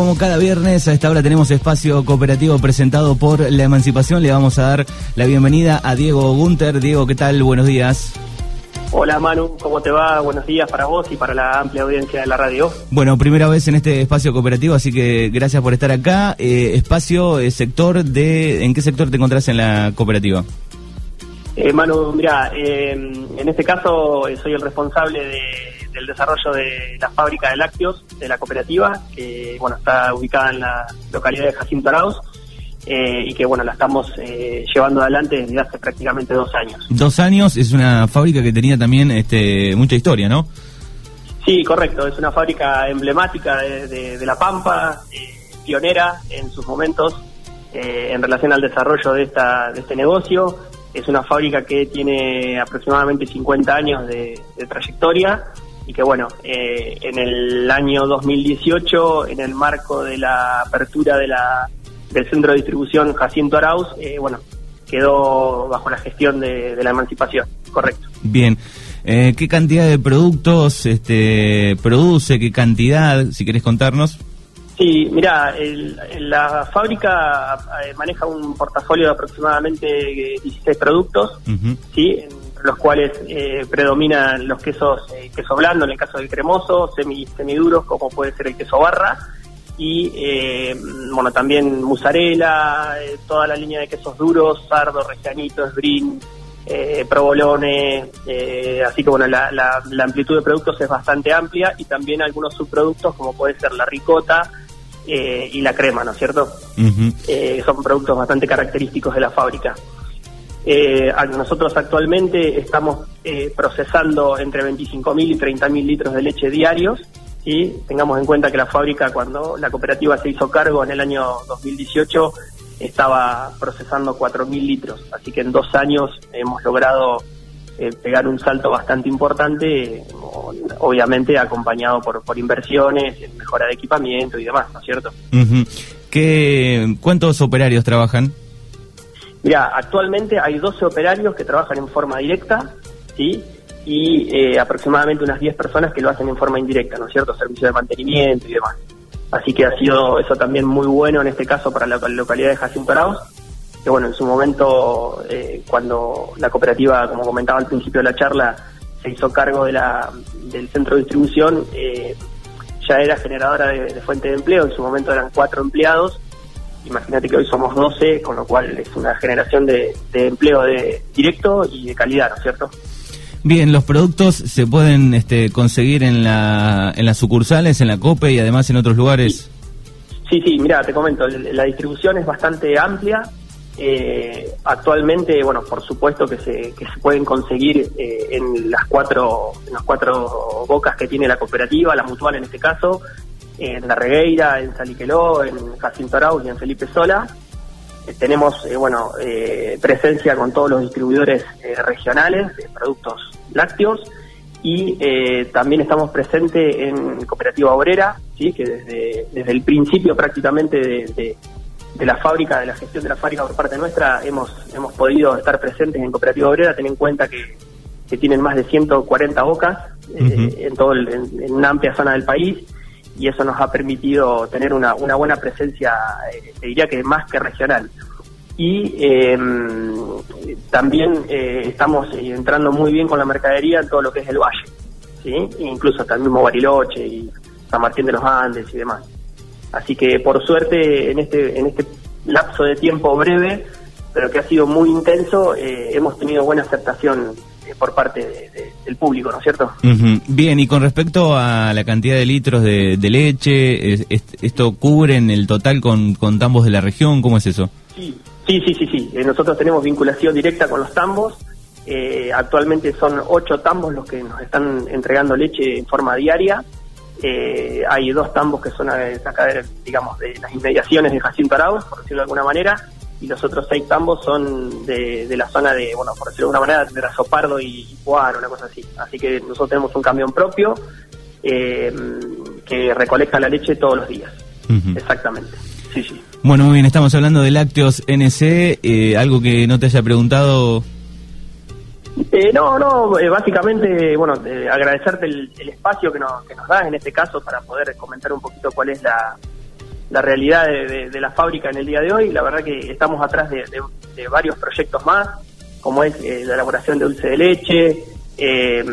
como cada viernes, a esta hora tenemos espacio cooperativo presentado por la emancipación. Le vamos a dar la bienvenida a Diego Gunter. Diego, ¿qué tal? Buenos días. Hola Manu, ¿cómo te va? Buenos días para vos y para la amplia audiencia de la radio. Bueno, primera vez en este espacio cooperativo, así que gracias por estar acá. Eh, espacio, eh, sector de... ¿En qué sector te encontrás en la cooperativa? Eh, Manu, mira, en este caso soy el responsable de del desarrollo de la fábrica de lácteos de la cooperativa, que bueno está ubicada en la localidad de Jacinto Arauz. Eh, y que bueno la estamos eh, llevando adelante desde hace prácticamente dos años. Dos años es una fábrica que tenía también este mucha historia, ¿no? Sí, correcto. Es una fábrica emblemática de, La Pampa, eh, pionera en sus momentos en relación al desarrollo de esta de este negocio. Es una fábrica que tiene aproximadamente 50 años de trayectoria y que bueno, eh, en el año 2018, en el marco de la apertura de la, del centro de distribución Jacinto Arauz, eh, bueno, quedó bajo la gestión de, la emancipación, correcto. Bien. Eh, ¿Qué cantidad de productos este, produce? ¿Qué cantidad? Si querés contarnos. Sí, mira, la fábrica maneja un portafolio de aproximadamente 16 productos, ¿sí? Los cuales eh, predominan los quesos eh, queso blando en el caso del cremoso, semi semiduros como puede ser el queso barra y eh, bueno también mozzarella, toda la línea de quesos duros, sardo, regianito, esbrin, provolone, así que bueno la, la, amplitud de productos es bastante amplia y también algunos subproductos como puede ser la ricota y la crema, ¿no es cierto? son productos bastante característicos de la fábrica. Eh, nosotros actualmente estamos eh, procesando entre 25.000 y 30.000 litros de leche diarios. y Tengamos en cuenta que la fábrica, cuando la cooperativa se hizo cargo en el año 2018, estaba procesando 4.000 litros. Así que en dos años hemos logrado eh, pegar un salto bastante importante, obviamente acompañado por, por inversiones, mejora de equipamiento y demás, ¿no es cierto? ¿Qué, ¿Cuántos operarios trabajan? Mira, actualmente hay 12 operarios que trabajan en forma directa, ¿sí? Y eh, aproximadamente unas 10 personas que lo hacen en forma indirecta, ¿no es cierto? Servicio de mantenimiento y demás. Así que ha sido eso también muy bueno en este caso para la localidad de Jacinto Arauz, que bueno, en su momento, eh, cuando la cooperativa, como comentaba al principio de la charla, se hizo cargo de la, del centro de distribución, eh, ya era generadora de, de fuente de empleo, en su momento eran cuatro empleados, Imagínate que hoy somos 12, con lo cual es una generación de, empleo de directo y de calidad, ¿no es cierto? Bien, los productos se pueden este, conseguir en, la, en las sucursales, en la COPE y además en otros lugares. Sí, sí, mira, te comento, la distribución es bastante amplia. Eh, actualmente, bueno, por supuesto que se, que se pueden conseguir eh, en las cuatro en las cuatro bocas que tiene la cooperativa, la mutual en este caso, en La Regueira, en Saliqueló, en Jacinto Arauz y en Felipe Sola. Eh, tenemos, eh, bueno, eh, presencia con todos los distribuidores regionales de productos lácteos y también estamos presentes en Cooperativa Obrera, ¿sí? que desde, desde el principio prácticamente de, de, la fábrica, de la gestión de la fábrica por parte nuestra, hemos, hemos podido estar presentes en Cooperativa Obrera, ten en cuenta que, que tienen más de 140 bocas en, todo en una amplia zona del país y eso nos ha permitido tener una, una buena presencia, eh, diría que más que regional. Y em, también eh, estamos entrando muy bien con la mercadería en todo lo que es el valle, ¿sí? incluso hasta el mismo Bariloche y San Martín de los Andes y demás. Así que por suerte en este, en este lapso de tiempo breve, pero que ha sido muy intenso, eh, hemos tenido buena aceptación por parte del público, ¿no es cierto? Bien, y con respecto a la cantidad de litros de, leche, ¿esto cubre en el total con, con tambos de la región? ¿Cómo es eso? Sí, sí, sí, sí. Eh, nosotros tenemos vinculación directa con los tambos. Eh, actualmente son ocho tambos los que nos están entregando leche en forma diaria. Eh, hay dos tambos que son acá, digamos, de las inmediaciones de Jacinto Arauz, por decirlo de alguna manera, y los otros seis tambos son de, la zona de, bueno, por decirlo de alguna manera, de Razopardo y Puar, una cosa así. Así que nosotros tenemos un camión propio eh, que recolecta la leche todos los días. Exactamente. Sí, sí. Bueno, muy bien, estamos hablando de lácteos NC, eh, algo que no te haya preguntado. Eh, no, no, básicamente, bueno, agradecerte el, espacio que nos, que nos das en este caso para poder comentar un poquito cuál es la, la realidad de, la fábrica en el día de hoy. La verdad que estamos atrás de, varios proyectos más, como es eh, la elaboración de dulce de leche, eh,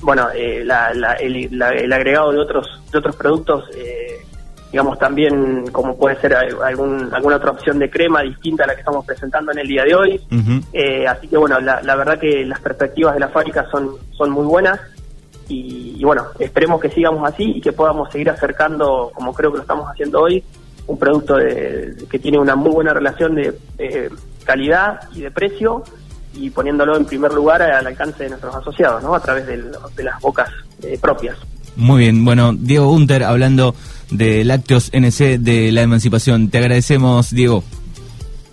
bueno, eh, el, agregado de otros de otros productos, digamos también como puede ser algún, alguna otra opción de crema distinta a la que estamos presentando en el día de hoy. así que bueno, la, la, verdad que las perspectivas de la fábrica son, son muy buenas. Y, bueno, esperemos que sigamos así y que podamos seguir acercando, como creo que lo estamos haciendo hoy, un producto que tiene una muy buena relación de, calidad y de precio y poniéndolo en primer lugar al alcance de nuestros asociados, ¿no? A través de, las bocas eh, propias. Muy bien, bueno, Diego Gunter, hablando de Lácteos NC de la Emancipación. Te agradecemos, Diego.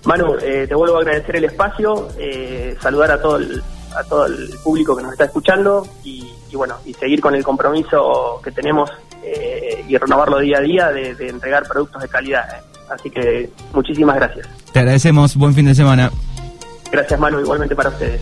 Manu, eh, te vuelvo a agradecer el espacio, eh, saludar a todo el, a todo el público que nos está escuchando y, bueno, y seguir con el compromiso que tenemos eh, y renovarlo día a día de, de entregar productos de calidad. ¿eh? Así que muchísimas gracias. Te agradecemos, buen fin de semana. Gracias Manu, igualmente para ustedes.